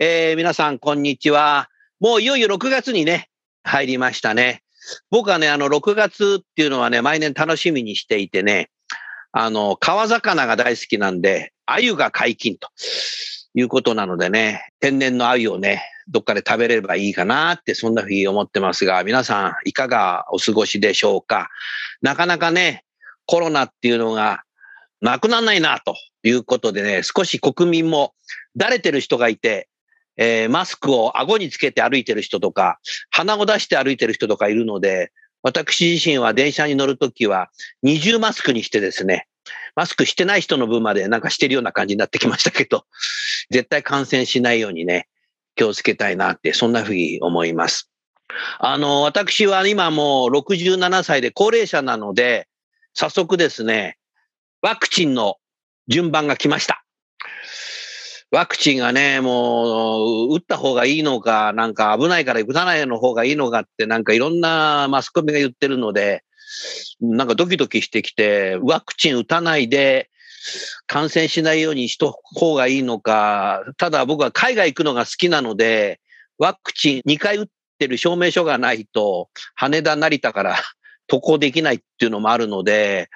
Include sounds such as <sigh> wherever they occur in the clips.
えー、皆さんこんにちは。もういよいよ6月にね入りましたね。僕はね、あの、6月っていうのはね、毎年楽しみにしていてね、あの、川魚が大好きなんで、鮎が解禁ということなのでね、天然の鮎をね、どっかで食べればいいかなって、そんなふうに思ってますが、皆さんいかがお過ごしでしょうか。なかなかね、コロナっていうのがなくならないなということでね、少し国民もだれてる人がいて、えー、マスクを顎につけて歩いてる人とか、鼻を出して歩いてる人とかいるので、私自身は電車に乗るときは二重マスクにしてですね、マスクしてない人の分までなんかしてるような感じになってきましたけど、絶対感染しないようにね、気をつけたいなって、そんなふうに思います。あの、私は今もう67歳で高齢者なので、早速ですね、ワクチンの順番が来ました。ワクチンがね、もう、打った方がいいのか、なんか危ないから打たないの方がいいのかって、なんかいろんなマスコミが言ってるので、なんかドキドキしてきて、ワクチン打たないで感染しないようにしとく方がいいのか、ただ僕は海外行くのが好きなので、ワクチン2回打ってる証明書がないと、羽田、成田から渡航できないっていうのもあるので、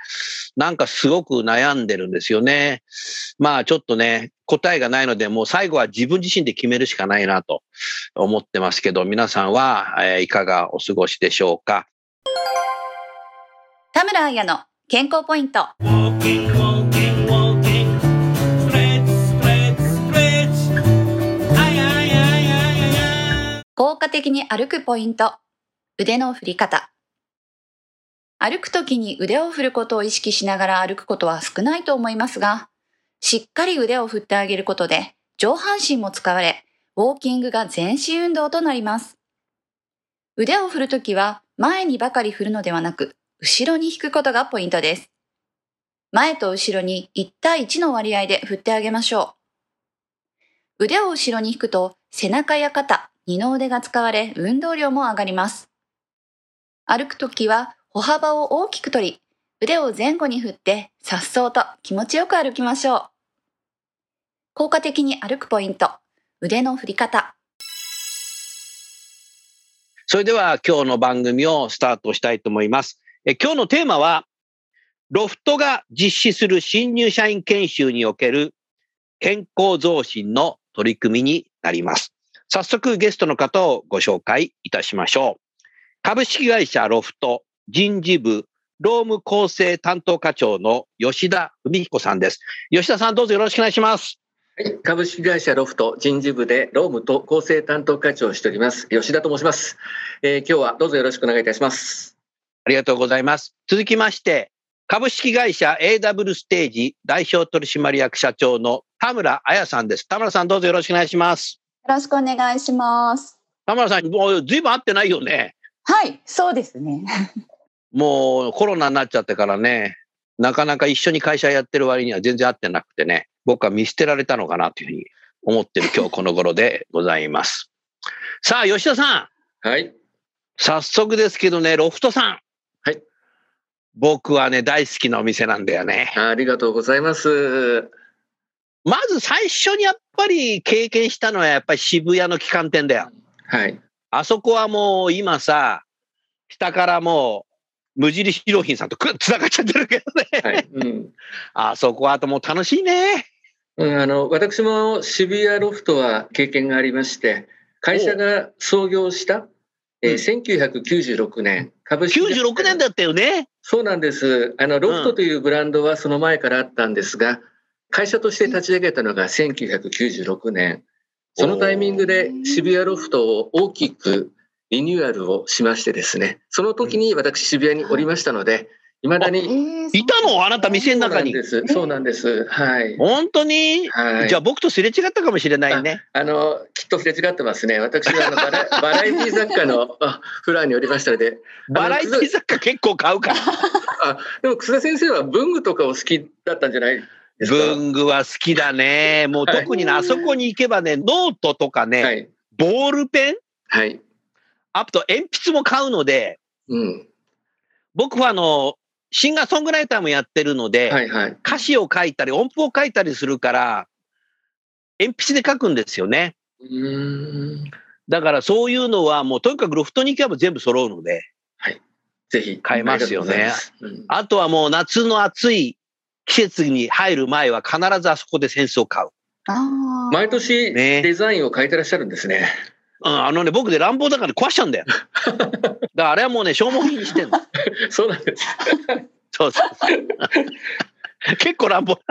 なんかすごく悩んでるんですよね。まあちょっとね、答えがないので、もう最後は自分自身で決めるしかないなと思ってますけど、皆さんは、えいかがお過ごしでしょうか。田村彩の健康ポイント。効果的に歩くポイント。腕の振り方。歩くときに腕を振ることを意識しながら歩くことは少ないと思いますが、しっかり腕を振ってあげることで上半身も使われ、ウォーキングが全身運動となります。腕を振るときは前にばかり振るのではなく、後ろに引くことがポイントです。前と後ろに1対1の割合で振ってあげましょう。腕を後ろに引くと背中や肩、二の腕が使われ運動量も上がります。歩くときは歩幅を大きく取り、腕を前後に振って、さっそうと気持ちよく歩きましょう。効果的に歩くポイント、腕の振り方。それでは今日の番組をスタートしたいと思います。え今日のテーマは、ロフトが実施する新入社員研修における健康増進の取り組みになります。早速ゲストの方をご紹介いたしましょう。株式会社ロフト人事部労務構成担当課長の吉田文彦さんです。吉田さん、どうぞよろしくお願いします。はい、株式会社ロフト人事部で労務と構成担当課長をしております。吉田と申します、えー、今日はどうぞよろしくお願いいたします。ありがとうございます。続きまして、株式会社 AW ステージ代表取締役社長の田村彩さんです。田村さん、どうぞよろしくお願いします。よろしくお願いします。田村さん、もうずいぶん会ってないよね。はい、そうですね。もうコロナになっちゃってからね、なかなか一緒に会社やってる割には全然会ってなくてね、僕は見捨てられたのかなというふうに思ってる <laughs> 今日この頃でございます。さあ、吉田さん。はい。早速ですけどね、ロフトさん。はい。僕はね、大好きなお店なんだよね。ありがとうございます。まず最初にやっぱり経験したのはやっぱり渋谷の旗艦店だよ。はい。あそこはもう今さ、下からもう無印良品さんとつながっちゃってるけどね。はい。<laughs> うん、あそこはともう楽しいね。うん、あの、私も渋谷ロフトは経験がありまして、会社が創業した、えー1996年、株式会社96年だったよね。そうなんです。あの、ロフトというブランドはその前からあったんですが、会社として立ち上げたのが1996年。そのタイミングで渋谷ロフトを大きくリニューアルをしましてですね、その時に私渋谷におりましたので、未だに。いたの？あなた店の中に？そうなんです。そうなんです。はい。本当に、はい。じゃあ僕とすれ違ったかもしれないね。あの、きっとすれ違ってますね。私はあのバラ <laughs> バラエティ雑貨のあフラーにおりましたので、バラエティ雑貨結構買うから。あでも楠田先生は文具とかお好きだったんじゃないですか？文具は好きだね。もう特にね、あそこに行けばね、ノートとかね、はい。ボールペン、はい。あと鉛筆も買うので、うん。僕はあの、シンガーソングライターもやってるので、はいはい。歌詞を書いたり音符を書いたりするから、鉛筆で書くんですよね。うーん。だからそういうのはもうとにかくロフトに行けば全部揃うので、ぜひ。買えますよねあすうんあとはもう夏の暑い季節に入る前は必ずあそこで扇子を買う。毎年ねデザインを変えてらっしゃるんですね。うん、あのね、僕で乱暴だから壊しちゃうんだよ。<laughs> だからあれはもうね、消耗品にしてんの。<laughs> そうなんです。そうそう。<laughs> 結構乱暴。こ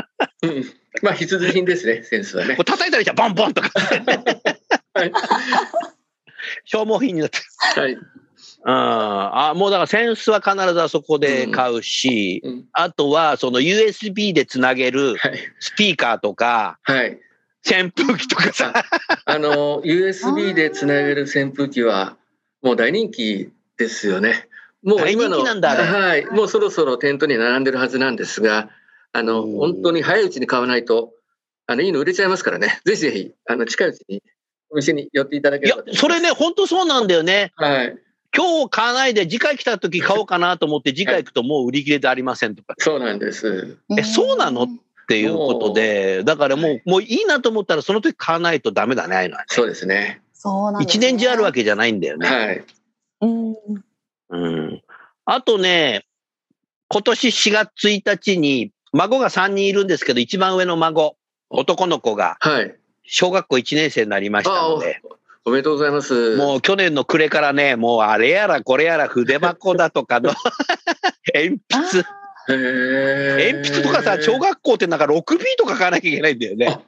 うん。まあ必需品ですね、センスはねう。叩いたりしたらボンボンとか。はい。消耗品になってる。はい。うん。あ、もうだからセンスは必ずあそこで買うし、うんあとはその USB でつなげるはい。スピーカーとか、はい。扇風機とかさ。<laughs> あの、USB でつなげる扇風機は、もう大人気ですよね。もう今の、はい。もうそろそろ店頭に並んでるはずなんですが、あの、本当に早いうちに買わないと、あの、いいの売れちゃいますからね。<laughs> ぜひぜひ、あの、近いうちにお店に寄っていただけいやればいます。それね、本当そうなんだよね。はい。今日買わないで次回来た時買おうかなと思って次回行くともう売り切れでありませんとかそうなんです。えそうなの？っていうことで、だからもう、もういいなと思ったらその時買わないとダメだね、ああいうのはね。そうですね。そうなんです一ね年中あるわけじゃないんだよね。はい。うん。うん。あとね、今年4月1日に孫が3人いるんですけど、一番上の孫、男の子がはい。小学校1年生になりましたので、おめでとうございます。もう去年の暮れからね、もうあれやらこれやら筆箱だとかの <laughs> 鉛筆、鉛筆とかさ、小学校ってなんか 6B とか書かなきゃいけないんだよね。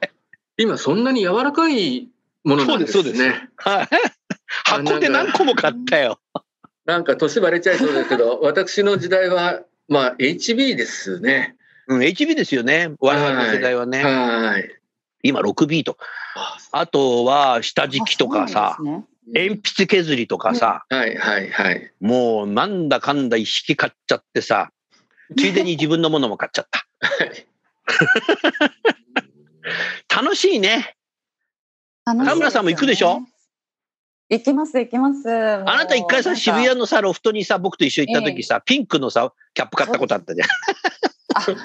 今そんなに柔らかいものなんですね。そうですそう <laughs> はい箱で何個も買ったよ。なんか年バレちゃいそうですけど、私の時代は、まあ HB ですね。うん、HB ですよね。我々の世代はね。はい。今 6B と。あとは下敷きとかさ、ね鉛筆削りとかさ、はいはいはい。もうなんだかんだ一式買っちゃってさ、ついでに自分のものも買っちゃった。はい楽しいね。田村さんも行くでしょ？行きます行きます。ああなた一回さ、渋谷のさ、ロフトにさ、僕と一緒に行った時さ、ピンクのさ、キャップ買ったことあったじゃん。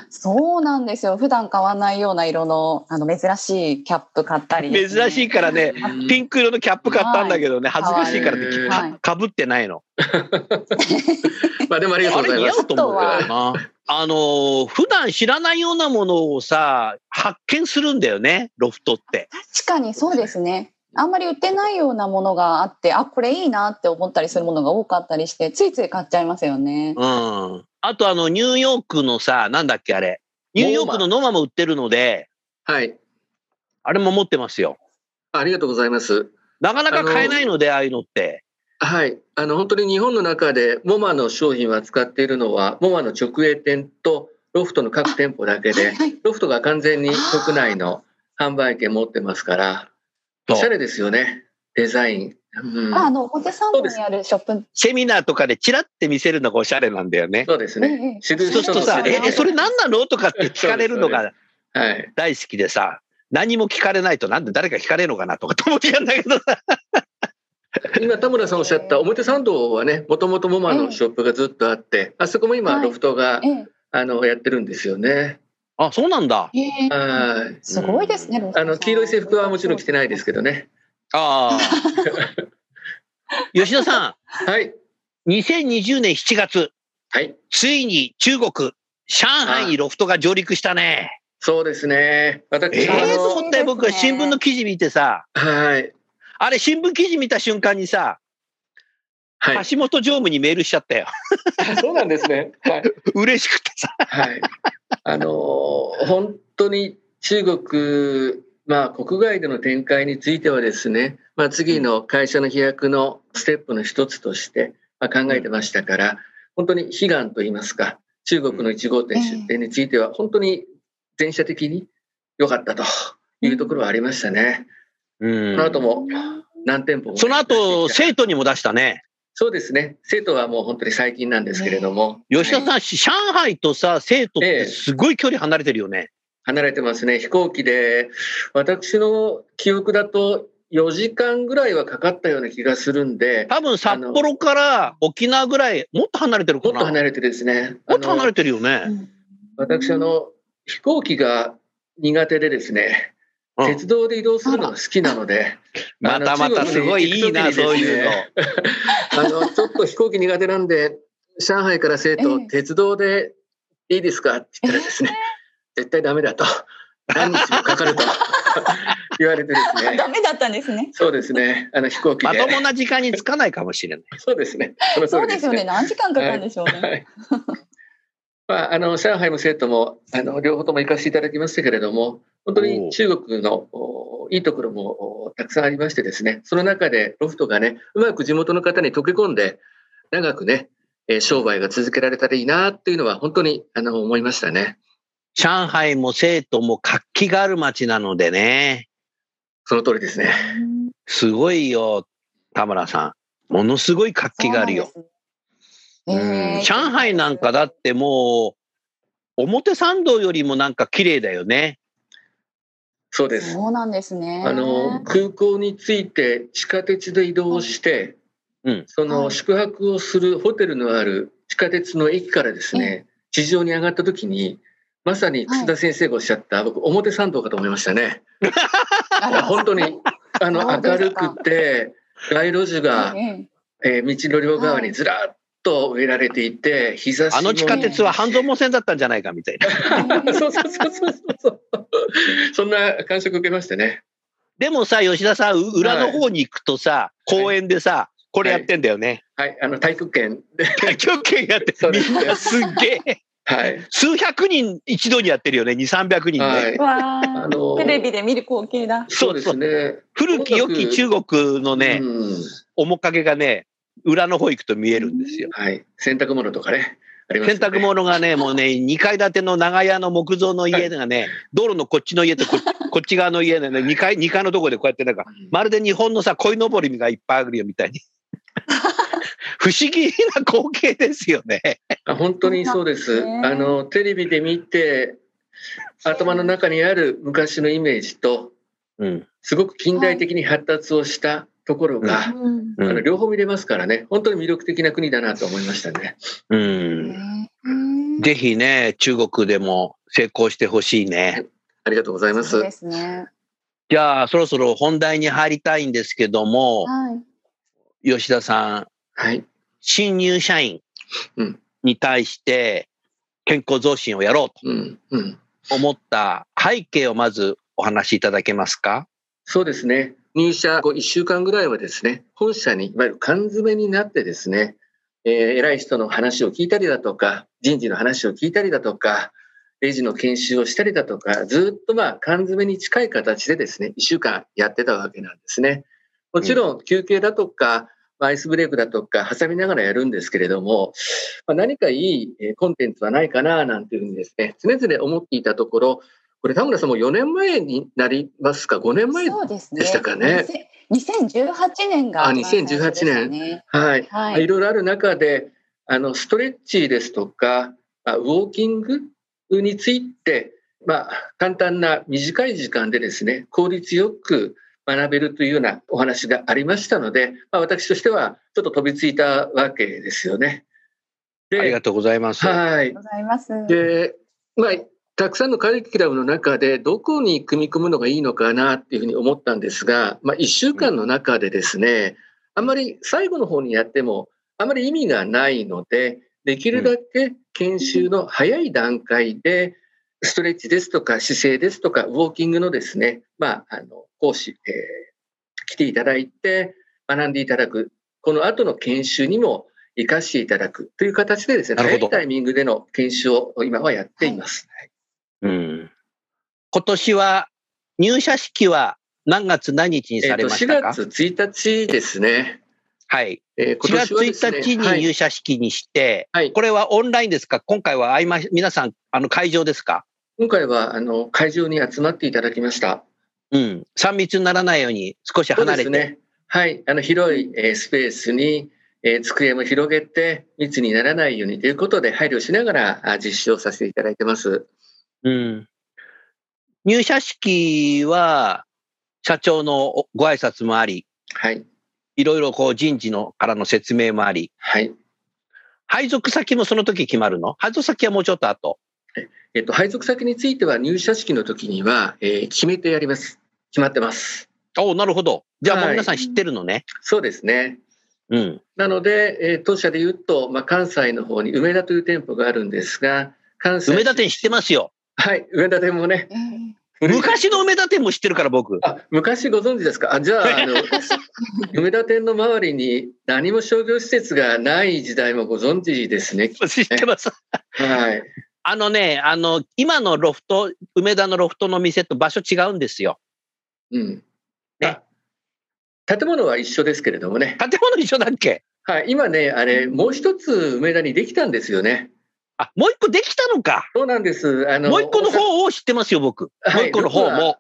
そうなんですよ。普段買わないような色のあの珍しいキャップ買ったりね、珍しいからね、ピンク色のキャップ買ったんだけどね、恥ずかしいからってはいかかぶってないの。<laughs> まあでもありがとうございますあれ似合う。と思うんだよな。あのー、普段知らないようなものをさ、発見するんだよね、ロフトって。確かにそうですね。あんまり売ってないようなものがあって、あ、これいいなって思ったりするものが多かったりして、ついつい買っちゃいますよね。うん。あとあの、ニューヨークのさ、なんだっけあれ。ニューヨークのノマも売ってるので、はい。あれも持ってますよ。ありがとうございます。なかなか買えないので、ああいうのって。はい。あの、本当に日本の中でモマの商品を扱っているのは、モマの直営店とロフトの各店舗だけで、はいはいロフトが完全に国内の販売権持ってますから、おしゃれですよね。デザイン。うん、ああの、表参道にあるショップ。セミナーとかでチラって見せるのがおしゃれなんだよね。そうですええね。そうするとさ、え、えそれ何なの？とかって聞かれるのがはい。大好きでさ、何も聞かれないとなんで誰か聞かれるのかなとかと思ってやんだけどさ。今、田村さんおっしゃった表参道はね、もともとモマのショップがずっとあって、あそこも今、はいロフトが、ええあの、やってるんですよね。あ、そうなんだ。すごいですね。あの、黄色い制服はもちろん着てないですけどね。ああ。<laughs> 吉田さはい。ん、2020年7月、はい。ついに中国、上海にロフトが上陸したね。そうですね。ええ私もあー、との、思ったよ、僕は新聞の記事見てさ、はい。あれ、新聞記事見た瞬間にさ、はい。橋本常務にメールしちゃったよ。<laughs> そうなんですね。はい。嬉しくてさ。はい。あのー本当に中国、まあ、国外での展開についてはですね、まあ、次の会社の飛躍のステップの一つとして、まあ、考えてましたから、本当に悲願といいますか、中国の1号店出店については、本当に全社的に良かったというところはありましたね。うんその後も何店舗もその後、生徒にも出したね。そうですね。生徒はもう本当に最近なんですけれども。吉田はいさん、上海とさ、生徒ってすごい距離離れてるよね。離れてますね。飛行機で、私の記憶だと4時間ぐらいはかかったような気がするんで、多分札幌から沖縄ぐらい、もっと離れてるかな。もっと離れてですね。もっと離れててるよね。私、あの、飛行機が苦手でですね、うん鉄道で移動するのが好きなので、<laughs> またまたすごいいいな、そういうの。<laughs> あの、ちょっと飛行機苦手なんで、上海から生徒、ええ鉄道でいいですかって言ったらですね、絶対ダメだと。何日もかかると <laughs> 言われてですね。ダメだったんですね。そうですね。あの飛行機で。まともな時間に着かないかもしれない。そうですね。そうですよね。何時間かかるんでしょうね。はい。まあ、あの、上海も生徒も、あの、両方とも行かせていただきましたけれども、本当に中国のおいいところもおたくさんありましてですね、その中でロフトがね、うまく地元の方に溶け込んで、長くね、えー商売が続けられたらいいなっていうのは本当にあの思いましたね。上海も生徒も活気がある街なのでね。その通りですね。すごいよ、田村さん。ものすごい活気があるよ。そ上海なんかだってもう、表参道よりもなんか綺麗だよね。そうです。そうなんですね。あの、空港に着いて地下鉄で移動して、うん。そのはい宿泊をするホテルのある地下鉄の駅からですね、地上に上がった時に、まさに楠田先生がおっしゃった、僕、表参道かと思いましたね。本当に、あの、明るくて、街路樹が、ええ。えー道の両側にずらっと植えられていて、日差しもあの地下鉄は半蔵門線だったんじゃないかみたいな。<laughs> そうそうそうそうそう。そんな感触受けましてね。でもさ、吉田さん、う裏の方に行くとさ、公園でさ、これやってんだよね。はい、あの、体育券で。極拳やって <laughs> みんなすっげえ。はい。数百人一度にやってるよね。2、300人で。はい。わああ、のテレビで見る光景だ。そうですね。古き良き中国のね、うん面影がね、裏の方行くと見えるんですよ。はい。洗濯物とかね。あります洗濯物がね、<laughs> もうね、2階建ての長屋の木造の家がね、道路のこっちの家とこ <laughs> こっち側の家でね、2階、2階のところでこうやってなんか、まるで日本のさ、鯉のぼりがいっぱいあるよみたいに。<laughs> 不思議な光景ですよね。あ本当にそうです。あの、テレビで見て、頭の中にある昔のイメージと、うん。すごく近代的に発達をしたところが、うんうあのん。両方見れますからね、本当に魅力的な国だなと思いましたね。うん、うんぜひね、中国でも成功してほしいね。ありがとうございます。そうですね。じゃあ、そろそろ本題に入りたいんですけども、はい。吉田さん、はい。新入社員うんに対して健康増進をやろう。と思った背景をまずお話しいただけますか？そうですね。入社後1週間ぐらいはですね、本社にいわゆる缶詰になってですね、えー偉い人の話を聞いたりだとか、人事の話を聞いたりだとか、レジの研修をしたりだとか、ずっとまあ缶詰に近い形でですね、1週間やってたわけなんですね。もちろん休憩だとか、まあアイスブレイクだとか挟みながらやるんですけれども、まあ、何かいいえーコンテンツはないかななんていうふうにですね、常々思っていたところ、これ田村さんも4年前になりますか、5年前そうですね。でしたかね？2018年があ一番最初でした2018ね。はい。はいいろいろある中で、あの、ストレッチですとか、まあウォーキングについて、まあ、簡単な短い時間でですね、効率よく学べるというようなお話がありましたので、まあ、私としてはちょっと飛びついたわけですよね。で、ありがとうございます。はい。ございます。で、まあ、たくさんのカリキュラムの中で、どこに組み込むのがいいのかなっていうふうに思ったんですが、まあ、1週間の中でですね、あんまり最後の方にやっても、あまり意味がないので、できるだけ研修の早い段階で、ストレッチですとか姿勢ですとか、ウォーキングのですね、まあ、あの、講師、えー来ていただいて学んでいただく、この後の研修にも活かしていただくという形でですね、なるほど早いタイミングでの研修を今はやっています。うん。今年は入社式は何月何日にさえっと4れましたか、月1日ですね。はい。えー4月はですね1日にはい入社式にして、はいこれはオンラインですか？今回は合間、皆さん、あの、会場ですか？今回はあの会場に集まっていただきました。うん。3密にならないように少し離れて。ですね。はい。あの広いえースペースに、えー机も広げて密にならないようにということで配慮しながらあ実施をさせていただいてます。うん。入社式は、社長のご挨拶もあり、はい。いろいろこう人事のからの説明もあり、はい。配属先もその時決まるの？配属先はもうちょっと後。えっと、配属先については入社式の時には、えー決めてやります。決まってます。おなるほど。じゃあもうはい皆さん知ってるのね。そうですね。うん。なので、えー当社で言うと、まあ、関西の方に梅田という店舗があるんですが、関西梅田店知ってますよ。はい、梅田店もね、昔の梅田店も知ってるから僕。あ昔ご存知ですか？あじゃああの <laughs> 梅田店の周りに何も商業施設がない時代もご存知ですね。<laughs> 知ってます。はい。あのね、あの、今のロフト、梅田のロフトの店と場所違うんですよ。うん。ねあ建物は一緒ですけれどもね。建物一緒だっけ？はい。今ね、あれ、もう一つ梅田にできたんですよね。あ、もう一個できたのか。そうなんです。あの、もう一個の方を知ってますよ、僕。はいもう一個の方も。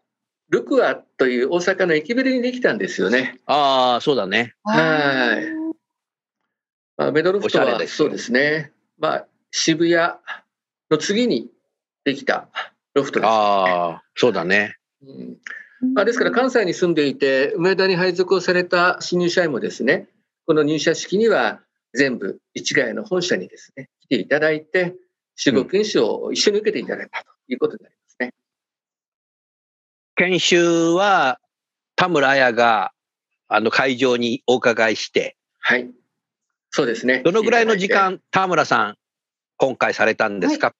ルクアという大阪の駅ビルにできたんですよね。ああ、そうだね。はいまあ、メドロフトはそうですね。まあ、渋谷の次にできたロフトです。ああ、そうだね。うんまあ、ですから関西に住んでいて梅田に配属をされた新入社員もですねこの入社式には全部市ヶ谷の本社にですね来ていただいて集合研修を一緒に受けていただいたということになりますね。研修は田村彩があの会場にお伺いして、はい。そうですね。どのぐらいの時間、田村さん、今回されたんですか、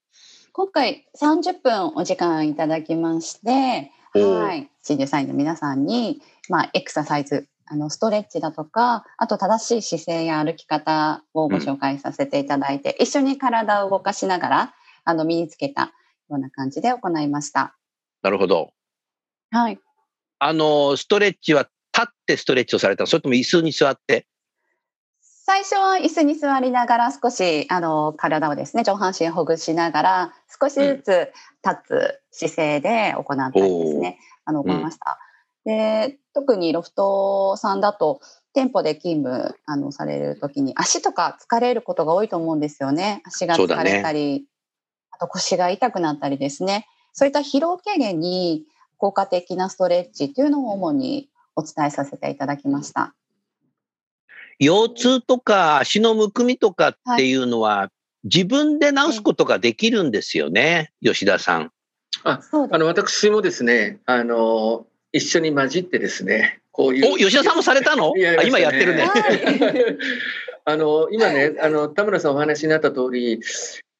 今回30分お時間いただきまして、はい、新入社員の皆さんに、まあ、エクササイズ、あのストレッチだとか、あと正しい姿勢や歩き方をご紹介させていただいて、一緒に体を動かしながら、あの身につけたような感じで行いました。なるほど。はい。あの、ストレッチは立ってストレッチをされたの？それとも椅子に座って？最初は椅子に座りながら少しあの体をですね上半身ほぐしながら少しずつ立つ姿勢で行ったりですね、あのうん行いました。で特にロフトさんだと店舗で勤務あのされる時に足とか疲れることが多いと思うんですよね。足が疲れたり、あと腰が痛くなったりですね。そういった疲労軽減に効果的なストレッチっていうのを主にお伝えさせていただきました。腰痛とか足のむくみとかっていうのは、自分で治すことができるんですよね、吉田さん。そうですあの私もですね、あの一緒に混じってですね、こういう。お、吉田さんもされたの？やあ今やってるね。<laughs> はい。あの今ね、あの田村さんお話になった通り、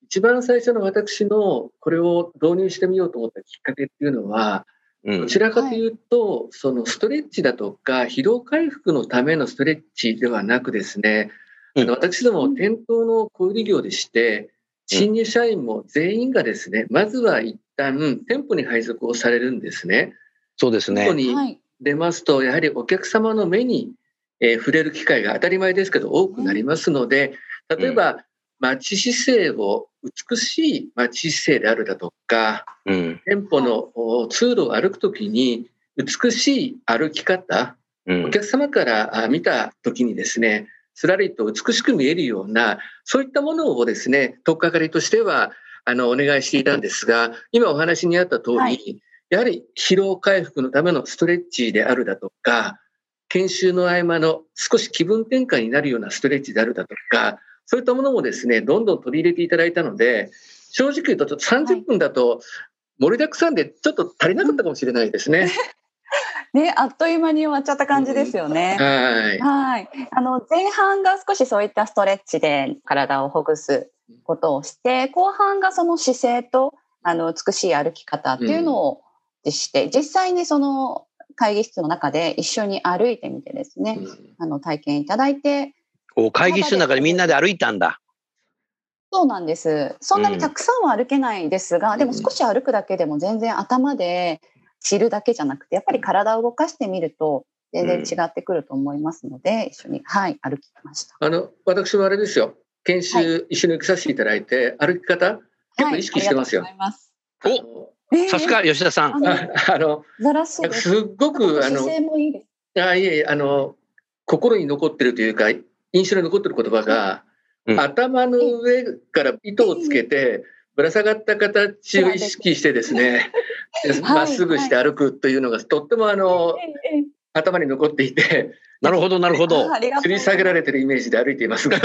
一番最初の私のこれを導入してみようと思ったきっかけっていうのは、うん。どちらかというと、そのストレッチだとか疲労回復のためのストレッチではなくですね、あの私ども店頭の小売業でして、新入社員も全員がですね、まずは一旦店舗に配属をされるんですね。そうですね。店舗にはい出ますと、やはりお客様の目に、えー触れる機会が当たり前ですけど多くなりますので、例えば、待ち姿勢を美しい待ち姿勢であるだとか、うん。店舗のお通路を歩くときに美しい歩き方、うんお。客様からあ見たときにですね、すらりと美しく見えるような、そういったものをですね、取っかかりとしては、あの、お願いしていたんですが、今お話にあった通り、はいやはり疲労回復のためのストレッチであるだとか、研修の合間の少し気分転換になるようなストレッチであるだとか、そういったものもですね、どんどん取り入れていただいたので、正直言うとちょっと30分だと盛りだくさんでちょっと足りなかったかもしれないですね。<laughs> ね、あっという間に終わっちゃった感じですよね。はい。はい。あの、前半が少しそういったストレッチで体をほぐすことをして、後半がその姿勢と、あの、美しい歩き方っていうのをして、実際にその会議室の中で一緒に歩いてみてですね、うんあの体験いただいて、お会議室の中でみんなで歩いたんだ。そうなんです。そんなにたくさんは歩けないですが、んでも少し歩くだけでも全然頭で知るだけじゃなくて、やっぱり体を動かしてみると全然違ってくると思いますので、一緒に、はい、歩きました。あの私もあれですよ研修、は一緒に受けさせていただいて歩き方結構意識してますよはい、ありがとうございます。おえーさすが吉田さん。あのす。すっごくあの。あいえあの心に残ってるというか印象に残ってる言葉が、うん。頭の上から糸をつけてぶら下がった形を意識してですね <laughs> はい。まっすぐして歩くというのがとってもあのええ頭に残っていてなるほど、なるほどあ。ありがとう吊り下げられてるイメージで歩いていますが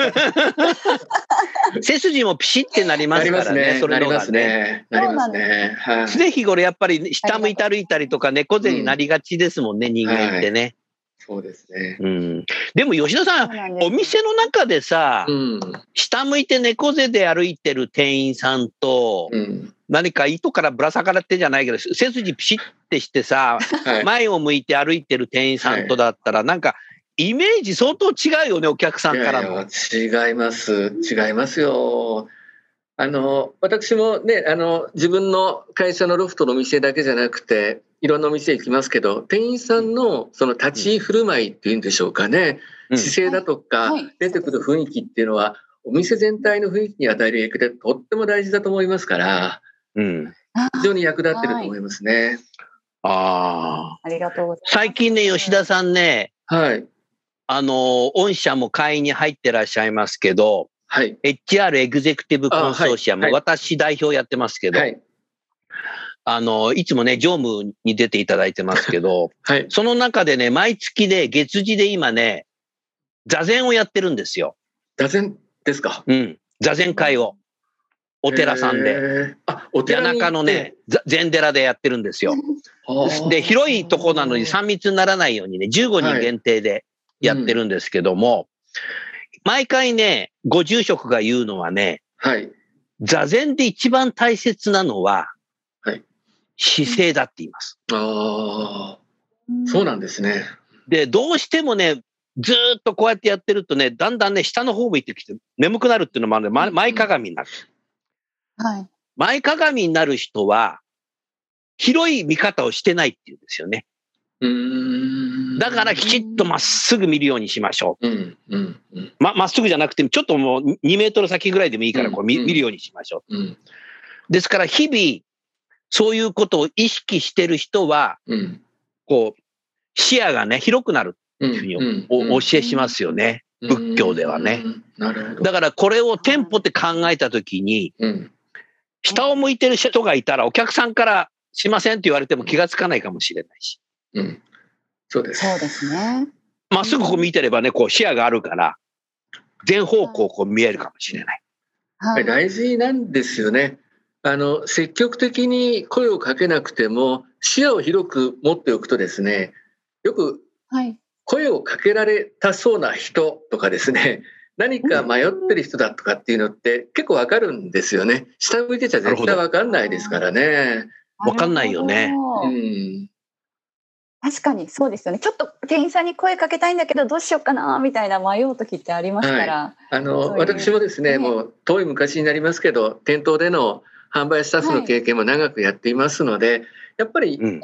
背筋もピシってなりますからね。ますねそれのがなります。ねなりますねはい常日頃やっぱり下向いて歩いたりとか猫背になりがちですもんね、人間ってね。そうですねうん。でも吉田さん、んお店の中でさ、うん下向いて猫背で歩いてる店員さんと、うん何か糸からぶら下がってじゃないけど、背筋ピシッてしてさ、はい。前を向いて歩いてる店員さんとだったら、なんか、イメージ相当違うよね、お客さんからの。いやいや違います。違いますよ。あの私もねあの自分の会社のロフトのお店だけじゃなくていろんなお店行きますけど店員さんのその立ち居振る舞いっていうんでしょうかね、うん。姿勢だとかはい。出てくる雰囲気っていうのはお店全体の雰囲気に与える影響でとっても大事だと思いますからうん。非常に役立ってると思いますね。ああ。ありがとうございます。最近ね、吉田さんね、はい、あの、御社も会員に入ってらっしゃいますけど、はい、HR エグゼクティブコンソーシアム、あはいはい私代表やってますけど、はい、あの、いつもね、常務に出ていただいてますけど、<laughs> はい、その中でね、毎月で、月次で今ね、座禅をやってるんですよ。座禅ですか？うん。座禅会を。お寺さんで。あ、お谷寺に行って中のね、ざ禅寺でやってるんですよ。で、広いとこなのに3密にならないようにね、15人限定でやってるんですけども、毎回ね、ご住職が言うのはね、はい。座禅で一番大切なのは、はい姿勢だって言います。ああ、そうなんですね。で、どうしてもね、ずーっとこうやってやってるとね、だんだんね、下の方向いてきて、眠くなるっていうのもあるので、ま前かがみになる。はい。前かがみになる人は、広い見方をしてないっていうんですよね。うーん。だからきちっとまっすぐ見るようにしましょう。うん、うん、うん、ま、まっすぐじゃなくて、ちょっともう2メートル先ぐらいでもいいから、こう見うん見るようにしましょうん、う。ですから、日々、そういうことを意識してる人は、うん。こう、視野がね、広くなるうんっていうふうにうんおお教えしますよね。仏教ではね。うんなるほど。だから、これを店舗って考えたときに、うん。下を向いてる人がいたら、お客さんからしませんって言われても気がつかないかもしれないし、うん。そうです。そうですね。まっすぐこう見てればね、こう視野があるから、全方向こう見えるかもしれない。はい。大事なんですよね。あの、積極的に声をかけなくても、視野を広く持っておくとですね、よくはい。声をかけられたそうな人とかですね、何か迷ってる人だとかっていうのって結構わかるんですよね。下向いてちゃ絶対わかんないですからね。わかんないよねうん。確かにそうですよね。ちょっと店員さんに声かけたいんだけどどうしようかなみたいな迷う時ってありますから。あの、そういう私もですね、ねもう遠い昔になりますけど、店頭での販売スタッフの経験も長くやっていますので、やっぱりう。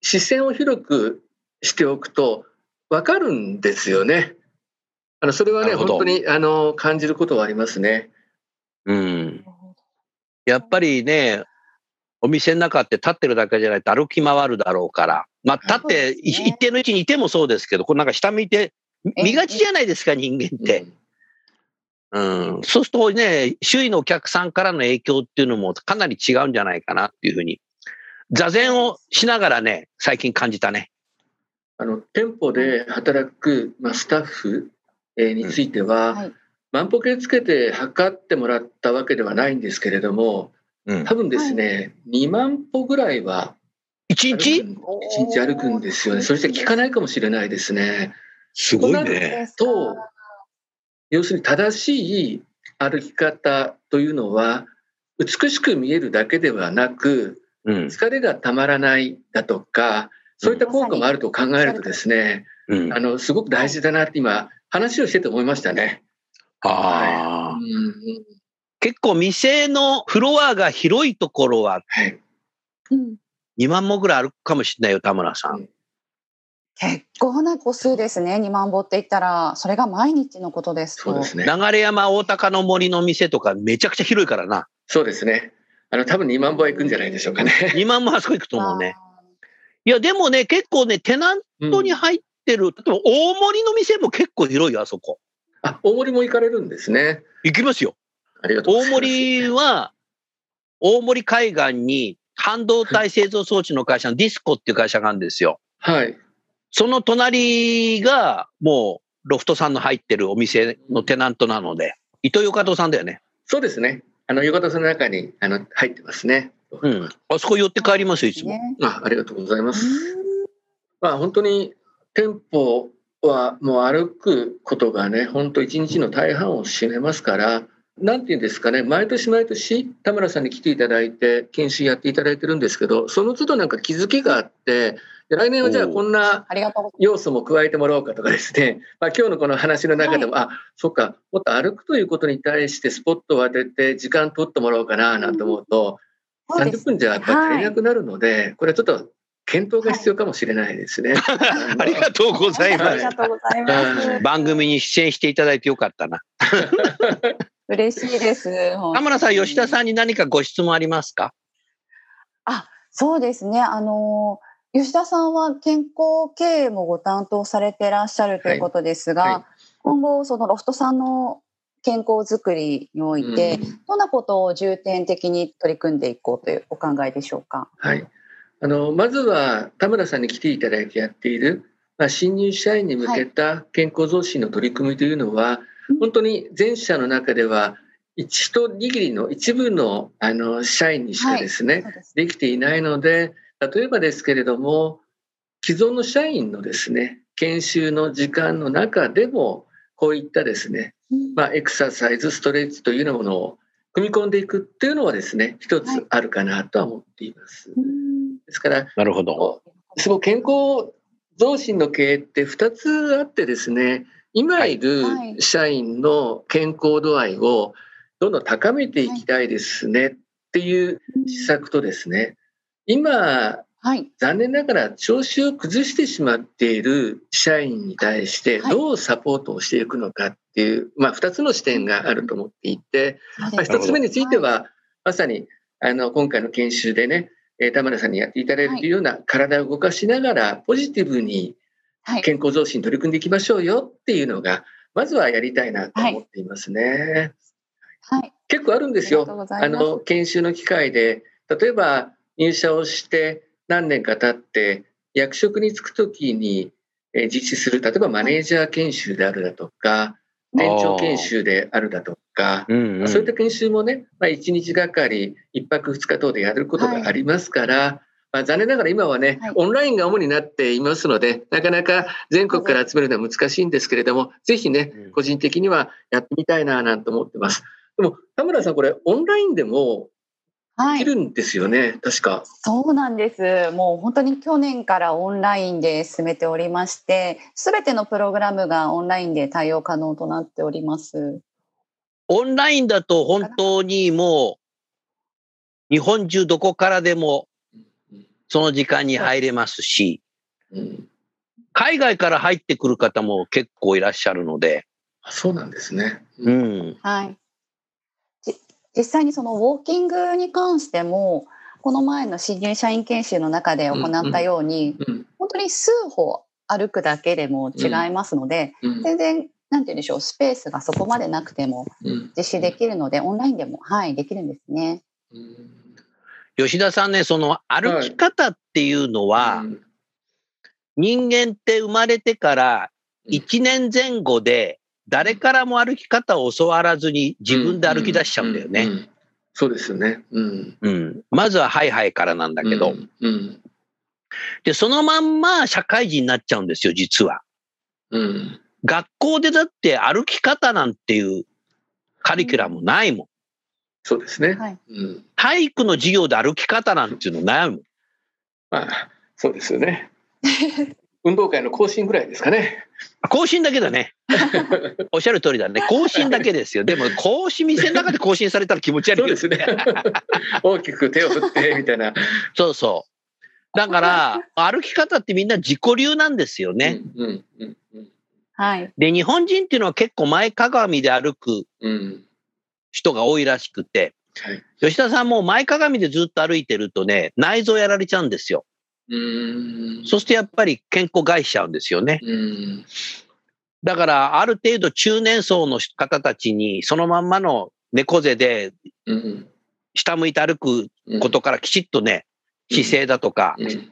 視線を広くしておくと分かるんですよね。あのそれはね本当にあの感じることはありますね。うん。やっぱりね、お店の中って立ってるだけじゃないと歩き回るだろうから、まあ立って、一定の位置にいてもそうですけど、こうなんか下向いてえ見がちじゃないですか、人間って。うん。そうするとね、周囲のお客さんからの影響っていうのもかなり違うんじゃないかなっていうふうに、座禅をしながらね、最近感じたね。あの店舗で働く、まあ、スタッフえーについては、はい万歩計つけて測ってもらったわけではないんですけれどもうん。多分ですね、2万歩ぐらいは一日？1日歩くんですよねそして聞かないかもしれないですね。すごいね。と要するに正しい歩き方というのは美しく見えるだけではなくうん。疲れがたまらないだとかそういった効果もあると考えるとですね、うん、あの、すごく大事だなって今、話をしてて思いましたね。ああ、うん結構店のフロアが広いところははい。うん2万歩ぐらい歩くかもしれないよ、田村さん。結構な個数ですね。2万歩って言ったら、それが毎日のことですと。そうですね。流山大高の森の店とかめちゃくちゃ広いからな。そうですね。あの、多分2万歩は行くんじゃないでしょうかね。2万歩あそこ行くと思うね。あいや、でもね、結構ね、テナントに入ってる、例えば大森の店も結構広いよ、あそこ。あ、大森も行かれるんですね。行きますよ。ありがとうござ大います。森は、大森海岸に半導体製造装置の会社のディスコっていう会社があるんですよ。はい。その隣がもうロフトさんの入ってるお店のテナントなので、伊藤洋華堂さんだよね。そうですね。あの、横田さんの中に、あの、入ってますね。うん。あそこ寄って帰りますよ、いつも。ねあ、ありがとうございます。うんまあ、本当に店舗はもう歩くことがね、本当一日の大半を占めますから、なんていうんですかね、毎年毎年、田村さんに来ていただいて、研修やっていただいてるんですけど、その都度なんか気づきがあって、で来年はじゃあこんな要素も加えてもらおうかとかですね、まあ、今日のこの話の中でも、あそっか、もっと歩くということに対してスポットを当てて、時間取ってもらおうかななんて思うと、ます。そうで30す分じゃやっぱり足りなくなるので、これちょっと検討が必要かもしれないですね。ありがとうございますありが。とうございます。はい番組に出演していただいてよかったな。嬉しいです。田村さん、吉田さんに何かご質問ありますか？あ、そうですね。あの、吉田さんは健康経営もご担当されてらっしゃるということですが、はいはい今後、そのロフトさんの健康づくりにおいて、うんどんなことを重点的に取り組んでいこうというお考えでしょうか？はい。あの、まずは田村さんに来ていただいてやっている、まあ、新入社員に向けた健康増進の取り組みというのは、うん。本当に全社の中では、一と握りの一部のあの社員にしかですね、そうできていないので、例えばですけれども、既存の社員のですね、研修の時間の中でも、こういったですね、うん。まあ、エクササイズ、ストレッチというようなものを組み込んでいくっていうのはですね、一はい。つあるかなとは思っています。うんですから、なるほど。すごく健康増進の経営って2つあってですね、今いる社員の健康度合いをどんどん高めていきたいですねっていう施策とですね、今、はい。残念ながら調子を崩してしまっている社員に対してはい。どうサポートをしていくのかっていう、まあ、2つの視点があると思っていて、まあ、そうです1つ目については、まさにあの今回の研修でね、えー田村さんにやっていただいているような体を動かしながらポジティブにはい。健康増進に取り組んでいきましょうよっていうのがまずはやりたいなと思っていますね。はい。結構あるんですよあの研修の機会で例えば入社をして何年か経って役職に就くときにえー実施する例えばマネージャー研修であるだとか店長研修であるだとかうんうん。そういった研修もね、まあ、1日がかり1泊2日等でやることがありますから、まあ、残念ながら今はね、はい。オンラインが主になっていますのでなかなか全国から集めるのは難しいんですけれどもぜひねうん。個人的にはやってみたいななんて思ってます。でも田村さんこれオンラインでもはい。できるんですよね、確か。そうなんです。もう本当に去年からオンラインで進めておりまして、すべてのプログラムがオンラインで対応可能となっております。オンラインだと本当にもう、日本中どこからでもその時間に入れますし、うん、海外から入ってくる方も結構いらっしゃるので、あそうなんですね。う。ん。はい。じ実際にそのウォーキングに関しても、この前の新入社員研修の中で行ったように、うん本当に数歩歩くだけでも違いますので、うん全然、なんて言うんでしょう、スペースがそこまでなくてもうん。実施できるので、オンラインでも、はい、できるんですね。うん。吉田さんね、その歩き方っていうのは、うん。人間って生まれてから1年前後で誰からも歩き方を教わらずに自分で歩き出しちゃうんだよね。ううんそうですよね。うん。うん。まずはハイハイからなんだけど、うん。うん。で、そのまんま社会人になっちゃうんですよ、実は。うん。学校でだって歩き方なんていうカリキュラムないもん。そうですね。はい。うん。体育の授業で歩き方なんていうのないもん。まあ、そうですよね。<laughs> 運動会の更新ぐらいですかね。更新だけだね。<laughs> おっしゃる通りだね。更新だけですよ。でも、更新、店の中で更新されたら気持ち悪いそうですね。<laughs> 大きく手を振って、みたいな。そうそう。だから、歩き方ってみんな自己流なんですよね。うん、うん、うん。はい。で、日本人っていうのは結構前かがみで歩くうん。人が多いらしくて、はい。吉田さんも前かがみでずっと歩いてるとね、内臓やられちゃうんですよ。うーん。そしてやっぱり健康害しちゃうんですよね。うん。だから、ある程度中年層の方たちに、そのまんまの猫背でうん。下向いて歩くうんことからきちっとね、姿勢だとか、うん。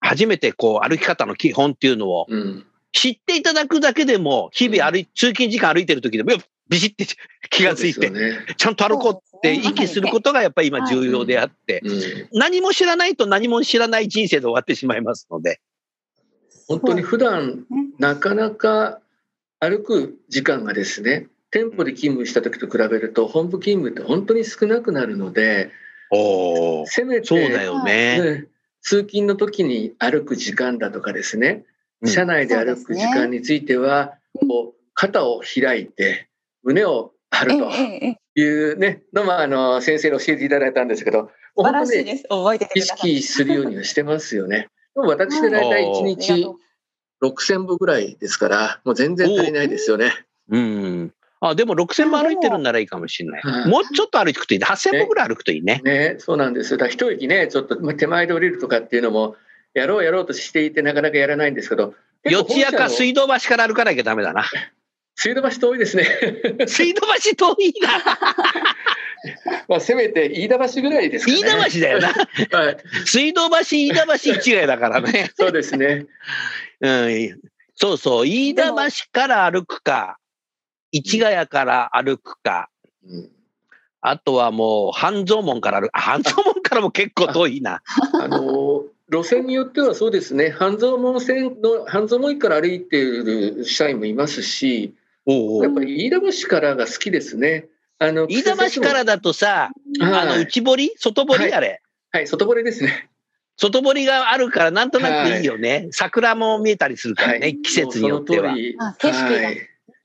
初めてこう歩き方の基本っていうのをうん。知っていただくだけでも、日々歩い、通勤時間歩いてる時でも、ビシッて気がついて、ね。ちゃんと歩こうって息することがやっぱり今重要であって、うん。何も知らないと何も知らない人生で終わってしまいますので。本当に普段ねなかなか歩く時間がですね、店舗で勤務した時と比べると、本部勤務って本当に少なくなるので、おせめて、そうだよね。ね通勤の時に歩く時間だとかですね、うん。車内で歩く時間については、こう肩を開いて、胸を張るというね、のもあの先生に教えていただいたんですけど、素晴本当にらしいです。覚えてて意ください。識するようにはしてますよね。でも私で大体1あり日がと6000歩ぐらいですから、もう全然足りないですよね。うん。あ、でも6000歩歩いてるんならいいかもしれない。はいもうちょっと歩くといいね。8000歩ぐらい歩くといいね。ね、そうなんですよ。だから一駅ね、ちょっとまあ手前で降りるとかっていうのも、やろうやろうとしていて、なかなかやらないんですけど、四谷か水水道橋から歩かなきゃダメだな。水道橋遠いですね。水道橋遠いな。<laughs> まあ、せめて飯田橋ぐらいですかね。飯田橋だよな。はい、水道橋、飯田橋一概だからね。そうですね。うん。そうそう。飯田橋から歩くか、市ヶ谷から歩くか、うんあとはもう半蔵門から歩く。あ半蔵門からも結構遠いな。あの路線によってはそうですね、半蔵門線の半蔵門駅から歩いている社員もいますし、おうおうやっぱり飯田橋からが好きですね。あの飯田橋からだとさ、あのはい、内堀？外堀、はいあれ。はい、外堀ですね。外堀があるからなんとなくいいよね。桜も見えたりするからね、はい季節によっては景色がはい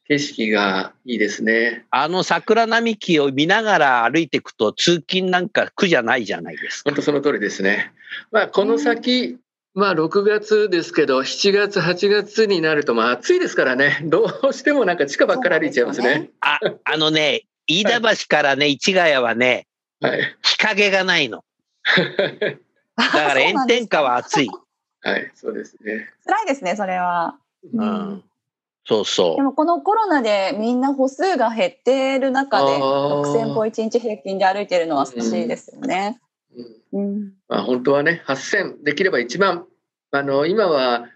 景色がいいですね。あの桜並木を見ながら歩いていくと通勤なんか苦じゃないじゃないですか。本当その通りですね。まあ、この先、まあ、6月ですけど、7月、8月になると、まあ、暑いですからね、どうしてもなんか地下ばっかり歩いちゃいますね。あ、あのね、飯田橋からね、市ヶ谷はね、はい。日陰がないの。だだから炎天下は暑い。<laughs> はい、そうですね。辛いですね、それは。うん。そうそでもこのコロナでみんな歩数が減ってる中であー6000歩1日平均で歩いてるのは少しいですよね。うんうんまあ、本当はね、8000できれば一番、あの、今は、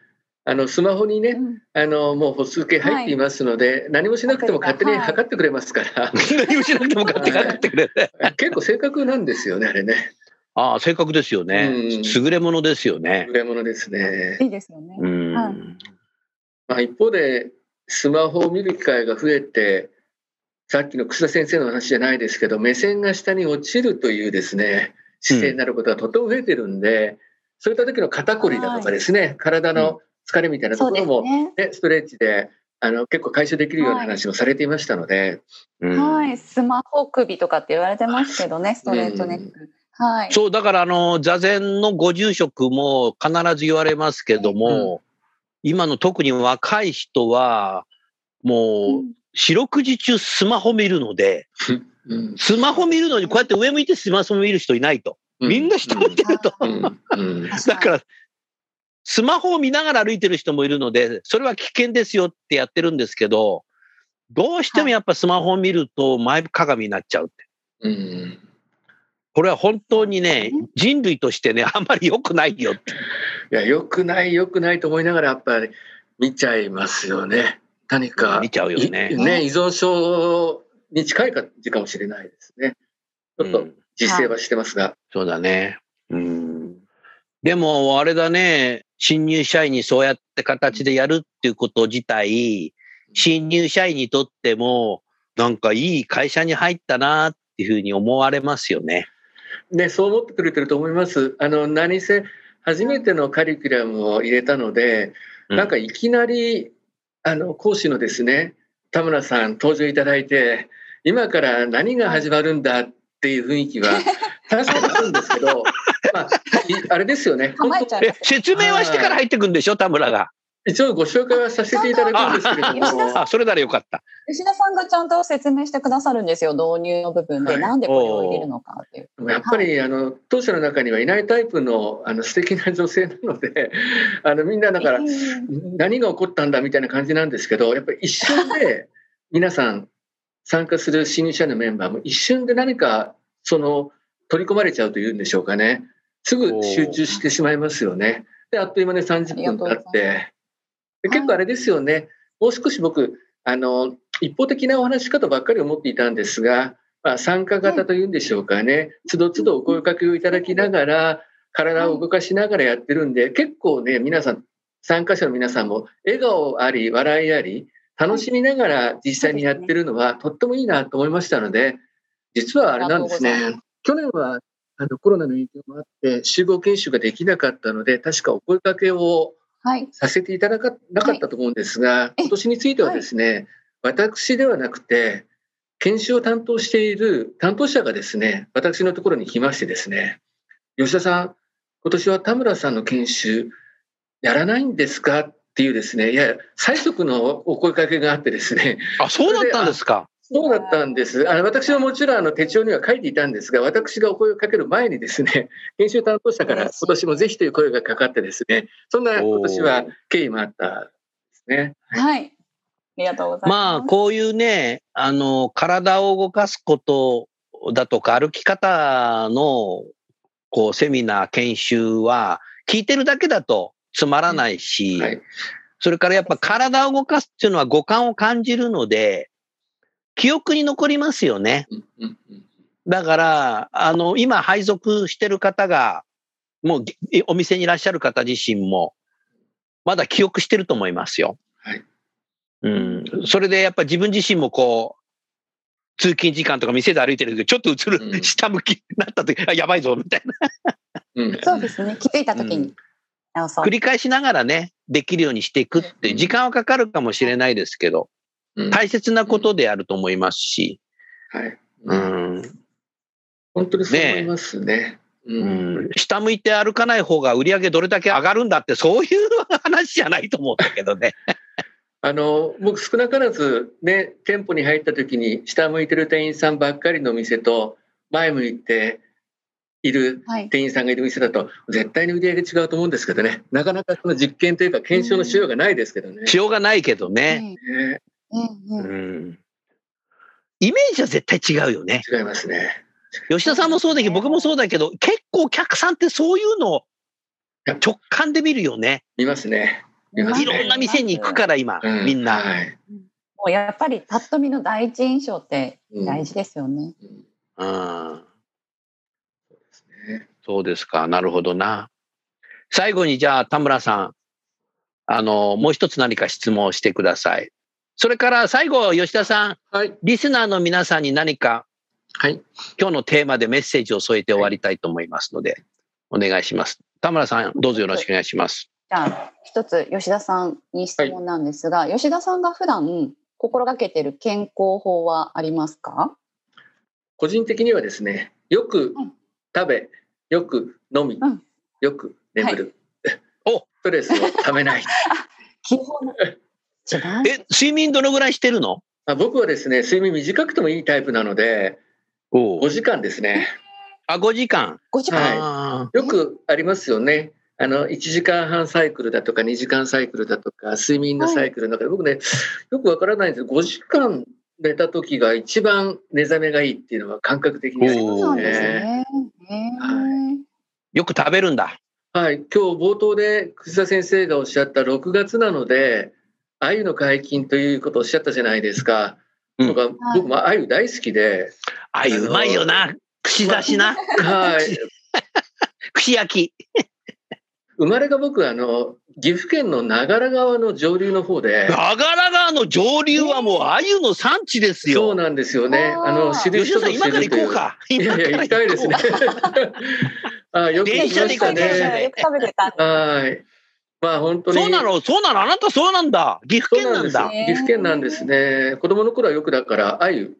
あの、スマホにね、うんあの、もう歩数計入っていますので、<laughs> 何もしなくても勝手にはい測ってくれますから、う。何もしなくても買って帰ってくれる。結構正確なんですよね、あれね。ああ、正確ですよね。うん優れものですよね。売れ物ですね。いいですよね。うん。はいまあ、一方で、スマホを見る機会が増えて、さっきの楠田先生の話じゃないですけど、目線が下に落ちるというですね、姿勢になることがとても増えてるんで、そういった時の肩こりだとかですね、体の疲れみたいなところも、ね。ね、ストレッチであの結構解消できるような話もされていましたので、うん。はい、スマホ首とかって言われてますけどね、ストレートネック。はい。そう、だからあの、座禅のご住職も必ず言われますけども、今の特に若い人は、もう、四六時中スマホ見るので、<laughs> うんスマホ見るのにこうやって上向いてスマホ見る人いないと。みんな下向いてると。<laughs> だから、スマホを見ながら歩いてる人もいるので、それは危険ですよってやってるんですけど、どうしてもやっぱスマホを見ると前かがみになっちゃうって。うんこれは本当にね、人類としてね、あんまり良くないよって。いや、よくない、よくないと思いながら、やっぱり見ちゃいますよね。何か、見ちゃうよねいね、依存症に近い感じかもしれないですね。ちょっとうん実践はしてますが。そうだね。うん。でも、あれだね、新入社員にそうやって形でやるっていうこと自体、新入社員にとっても、なんかいい会社に入ったなっていうふうに思われますよね。ね、そう思ってくれてると思います。あの、何せ、初めてのカリキュラムを入れたので、うんなんかいきなり、あの、講師のですね、田村さん登場いただいて、今から何が始まるんだっていう雰囲気は、確かにあるんですけど、<laughs> まあ、いあれですよね。説明はしてから入ってくんでしょ、田村が。一応ご紹介はさせていただくんですけれども、あ、それならよかった。吉田さんがちゃんと説明してくださるんですよ、導入の部分で。はいなんでこれを入れるのかっていう。やっぱり、あの当社の中にはいないタイプのあの素敵な女性なので、<laughs> あのみんなだから、何が起こったんだみたいな感じなんですけど、やっぱり一瞬で皆さん参加する新入社員のメンバーも一瞬で何かその取り込まれちゃうというんでしょうかね。すぐ集中してしまいますよね。で、あっという間に30分経って。で結構あれですよね。もう少し僕、あの、一方的なお話し方ばっかり思っていたんですが、まあ、参加型というんでしょうかね。つどつどお声かけをいただきながら、体を動かしながらやってるんで、結構ね、皆さん、参加者の皆さんも笑顔あり、笑いあり、楽しみながら実際にやってるのは、とってもいいなと思いましたので、実はあれなんですね。去年はあのコロナの影響もあって、集合研修ができなかったので、確かお声かけをはい。させていただかなかったと思うんですが、え今年についてはですね、私ではなくて、研修を担当している担当者がですね、私のところに来ましてですね、吉田さん、今年は田村さんの研修やらないんですか？っていうですね、いや、最速のお声かけがあってですね、あ、そうだったんですか。そうだったんです。あの私はもちろんあの手帳には書いていたんですが、私がお声をかける前にですね、<laughs> 研修担当者から今年もぜひという声がかかってですね、そんな今年は経緯もあったんですね。はい。ありがとうございまあ、ます。こういうね、あの、体を動かすことだとか、歩き方の、こう、セミナー、研修は、聞いてるだけだとつまらないし、はい。それからやっぱ体を動かすっていうのは五感を感じるので、記憶に残りますよね。だから、あの、今配属してる方が、もうぎお店にいらっしゃる方自身も、まだ記憶してると思いますよ。はい。うん。それでやっぱ自分自身もこう、通勤時間とか店で歩いてる時ちょっと映る、うん下向きになった時、あ、やばいぞ、みたいな。うんそうですね。気づいたときうん繰。り返しながらね、できるようにしていくって、時間はかかるかもしれないですけど、うん大切なことであると思いますし、はい。ううんん。本当にそう思いますね。ううんん、下向いて歩かない方が売り上げどれだけ上がるんだって、そういう話じゃないと思うんだけどね。<laughs> あの僕少なからずね店舗に入った時に下向いてる店員さんばっかりの店と前向いているはい。店員さんがいる店だと絶対に売り上げ違うと思うんですけどねなかなかその実験というか検証のしようがないですけどね。しようがないけどね。ねうんうんううんん。イメージは絶対違うよね。違いますね。吉田さんもそうだけど、僕もそうだけど、結構お客さんってそういうのを直感で見るよね。見ますね。見ますねいろんな店に行くから今、うんみんな。はいもうやっぱりパッと見の第一印象って大事ですよね。うんうん。そうですか。なるほどな。最後にじゃあ、田村さん、あの、もう一つ何か質問をしてください。それから最後、吉田さん、はい。リスナーの皆さんに何かはい。今日のテーマでメッセージを添えて終わりたいと思いますので、お願いします。田村さん、どうぞよろしくお願いします。じゃあ一つ吉田さんに質問なんですが、吉田さんが普段心がけている健康法はありますか？個人的にはですね、よくうん食べ、よく飲み、うんよく眠る。おストレスをためない。基本の違う。<laughs> え、睡眠どのぐらいしてるの？あ僕はですね、睡眠短くてもいいタイプなので、お5時間ですね。あ、5時間。五時間。はいあよくありますよね。あの、1時間半サイクルだとか、2時間サイクルだとか、睡眠のサイクルの中で、僕ね、よくわからないんですけど、5時間寝た時が一番目覚めがいいっていうのは感覚的にありそうますね。ね。はよく食べるんだ。はい。今日冒頭で楠田先生がおっしゃった6月なので、鮎の解禁ということをおっしゃったじゃないですか。うん僕も鮎大好きで、あゆうまいよな。串刺しな。はい。<laughs> 串焼き。生まれが僕、あの、岐阜県の長良川の上流の方で、長良川の上流はもうあゆの産地ですよ。そうなんですよね。あの、知る吉田さん、人ぞ知今から。行こうか。いやいや、行きたいですね。<laughs> あよく電車で行く電車でよく食べてた。はい。まあ本当に。そうなのそうなのあなたそうなんだ。岐阜県なんだ。岐阜県なんですね。子供の頃はよくだから、鮎、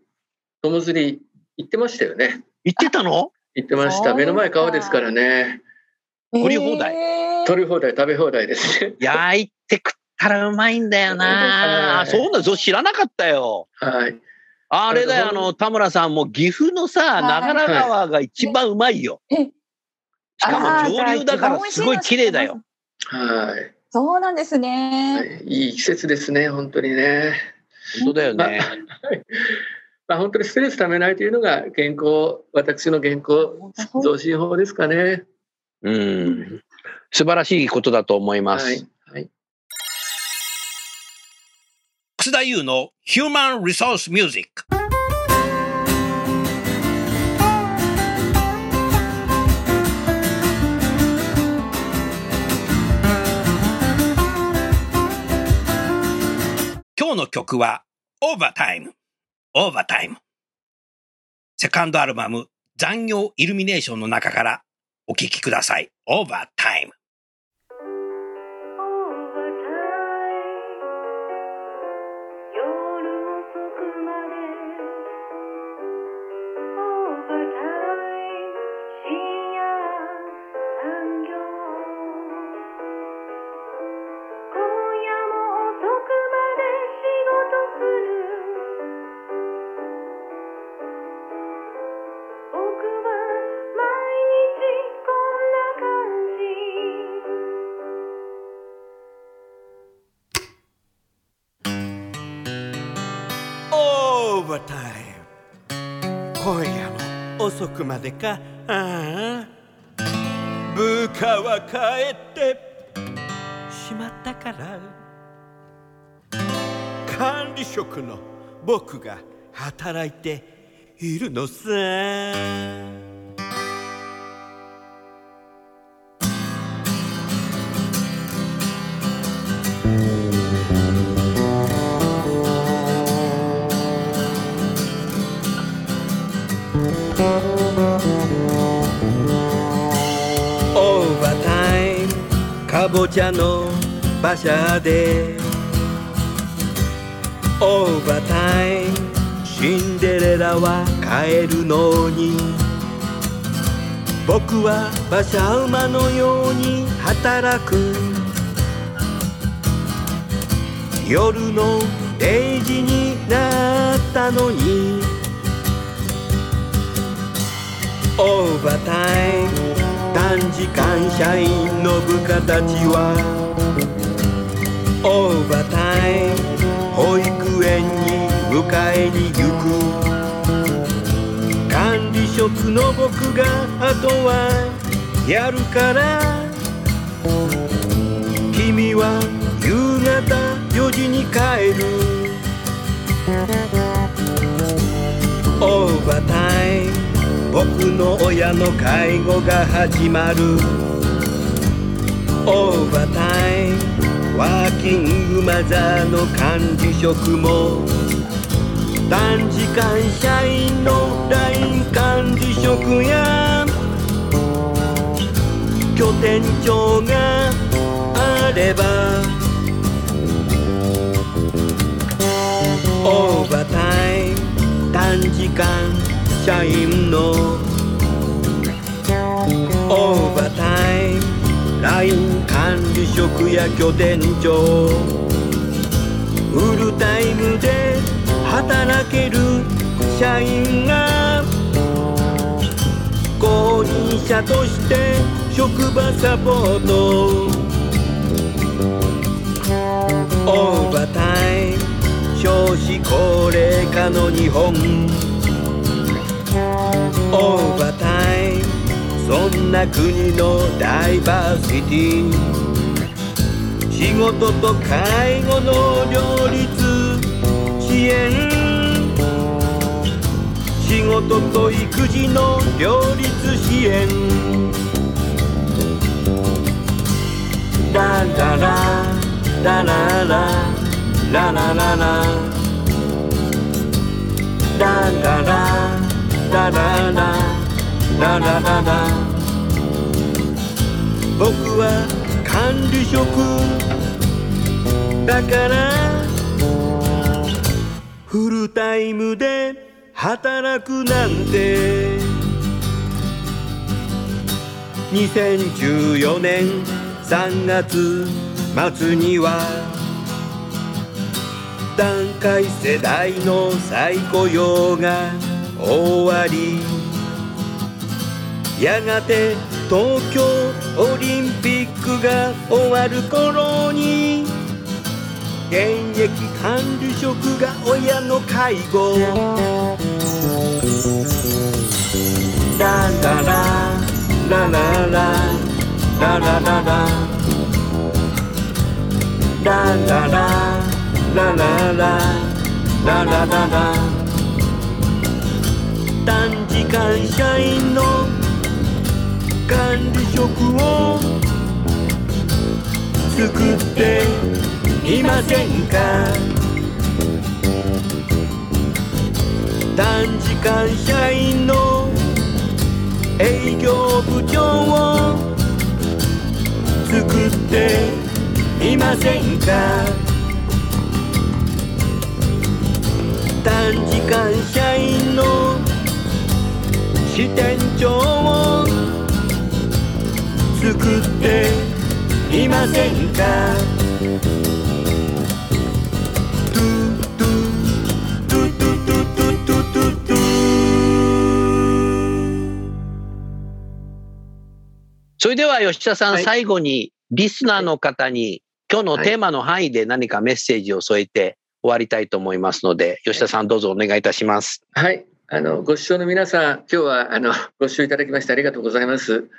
友釣り行ってましたよね。行ってたの？行ってました。目の前川ですからね。取り放題題取り放題、食べ放題ですね。焼いて食ったらうまいんだよな。そうだ、そう知らなかったよ。はい。あれだよ、ああのの、田村さん、もう岐阜のさ、はい長良川が一番うまいよ。えしかも上流だからすごい綺麗だよ。。はい。そうなんですはね。い、いい季節ですね、本当にね。本当だよね。まあ、<laughs> 本当にストレスためないというのが健康、私の健康増進法ですかね。うん。素晴らしいことだと思います。はい。はい。楠田優のヒューマン・リソース・ミュージック。今日の曲は、オーバータイム。オーバータイム。セカンドアルバム、残業イルミネーションの中からお聴きください。オーバータイム。くまでか。ああ。部下は帰って。しまったから。管理職の僕が働いているのさ。ムかぼちゃの馬車でオーバータイムシンデレラは帰るのに。僕は馬車馬のように働く。夜の0時になったのに。オーバータイム。短時間社員の部下たちはオーバータイム保育園に迎えに行く。管理職の僕があとはやるから。君は夕方4時に帰る。オーバータイム僕の親の介護が始まる。オーバータイムワーキングマザーの管理職も。短時間社員の ライン管理職や。拠店長があれば。オーバータイム短時間。社員の。オーバータイム LINE 管理職や拠店長。フルタイムで働ける社員が後任者として職場サポート。オーバータイム少子高齢化の日本。オーバータイムそんな国のダイバーシティ。仕事と介護の両立。支援。仕事と育児の両立支援。ラララ。ラララ。ララララ。ララララ。ラララララララ。僕は管理職。だからフルタイムで働くなんて。2014年3月末には団塊世代の再雇用が終わり。やがて東京オリンピックが終わる頃に現役管理職が親の介護。ララララララララララ。ラララララララララララ。短時間社員の管理職を作っていませんか？短時間社員の営業部長を作っていませんか？短時間社員の支店長を作っていませんか？トゥトゥトゥトゥトゥトゥトゥトゥ。トゥそれでは吉田さん、はい。最後にリスナーの方に今日のテーマの範囲で何かメッセージを添えて終わりたいと思いますので、吉田さんどうぞお願いいたします。はい。あの、ご視聴の皆さん、今日は、あの、<laughs> ご視聴いただきましてありがとうございます。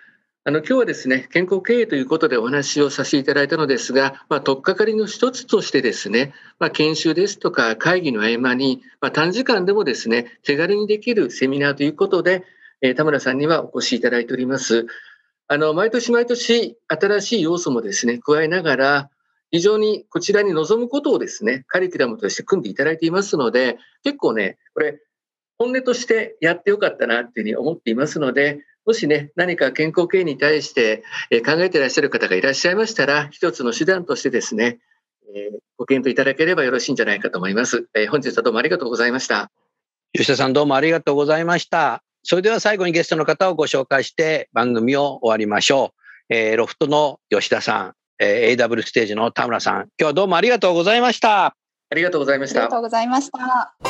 あの、今日はですね、健康経営ということでお話をさせていただいたのですが、まあ、取っかかりの一つとしてですね、まあ、研修ですとか会議の合間に、まあ、短時間でもですね、手軽にできるセミナーということで、えー田村さんにはお越しいただいております。あの、毎年毎年新しい要素もですね、加えながら、非常にこちらに望むことをですね、カリキュラムとして組んでいただいていますので、結構ね、これ、本音としてやってよかったなっていうふうに思っていますので、もしね、何か健康経営に対してえー考えていらっしゃる方がいらっしゃいましたら、一つの手段としてですね、えーご検討いただければよろしいんじゃないかと思います。えー本日はどうもありがとうございました。吉田さんどうもありがとうございました。それでは最後にゲストの方をご紹介して番組を終わりましょう。えーロフトの吉田さん、えー AW ステージの田村さん、今日はどうもありがとうございました。ありがとうございましたありがと。うございました。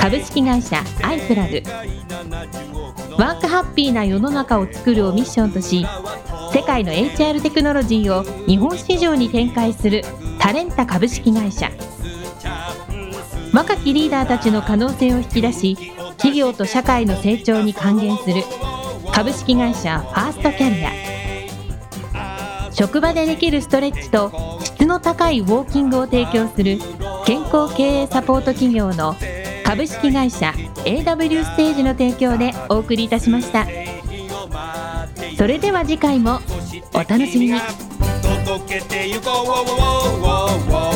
株式会社アイプラグ。ワークハッピーな世の中を作るをミッションとし世界の HR テクノロジーを日本市場に展開するタレンタ株式会社。若きリーダーたちの可能性を引き出し企業と社会の成長に還元する株式会社ファーストキャリア。職場でできるストレッチと質の高いウォーキングを提供する健康経営サポート企業の株式会社 AW ステージの提供でお送りいたしました。それでは次回もお楽しみに届けてゆこう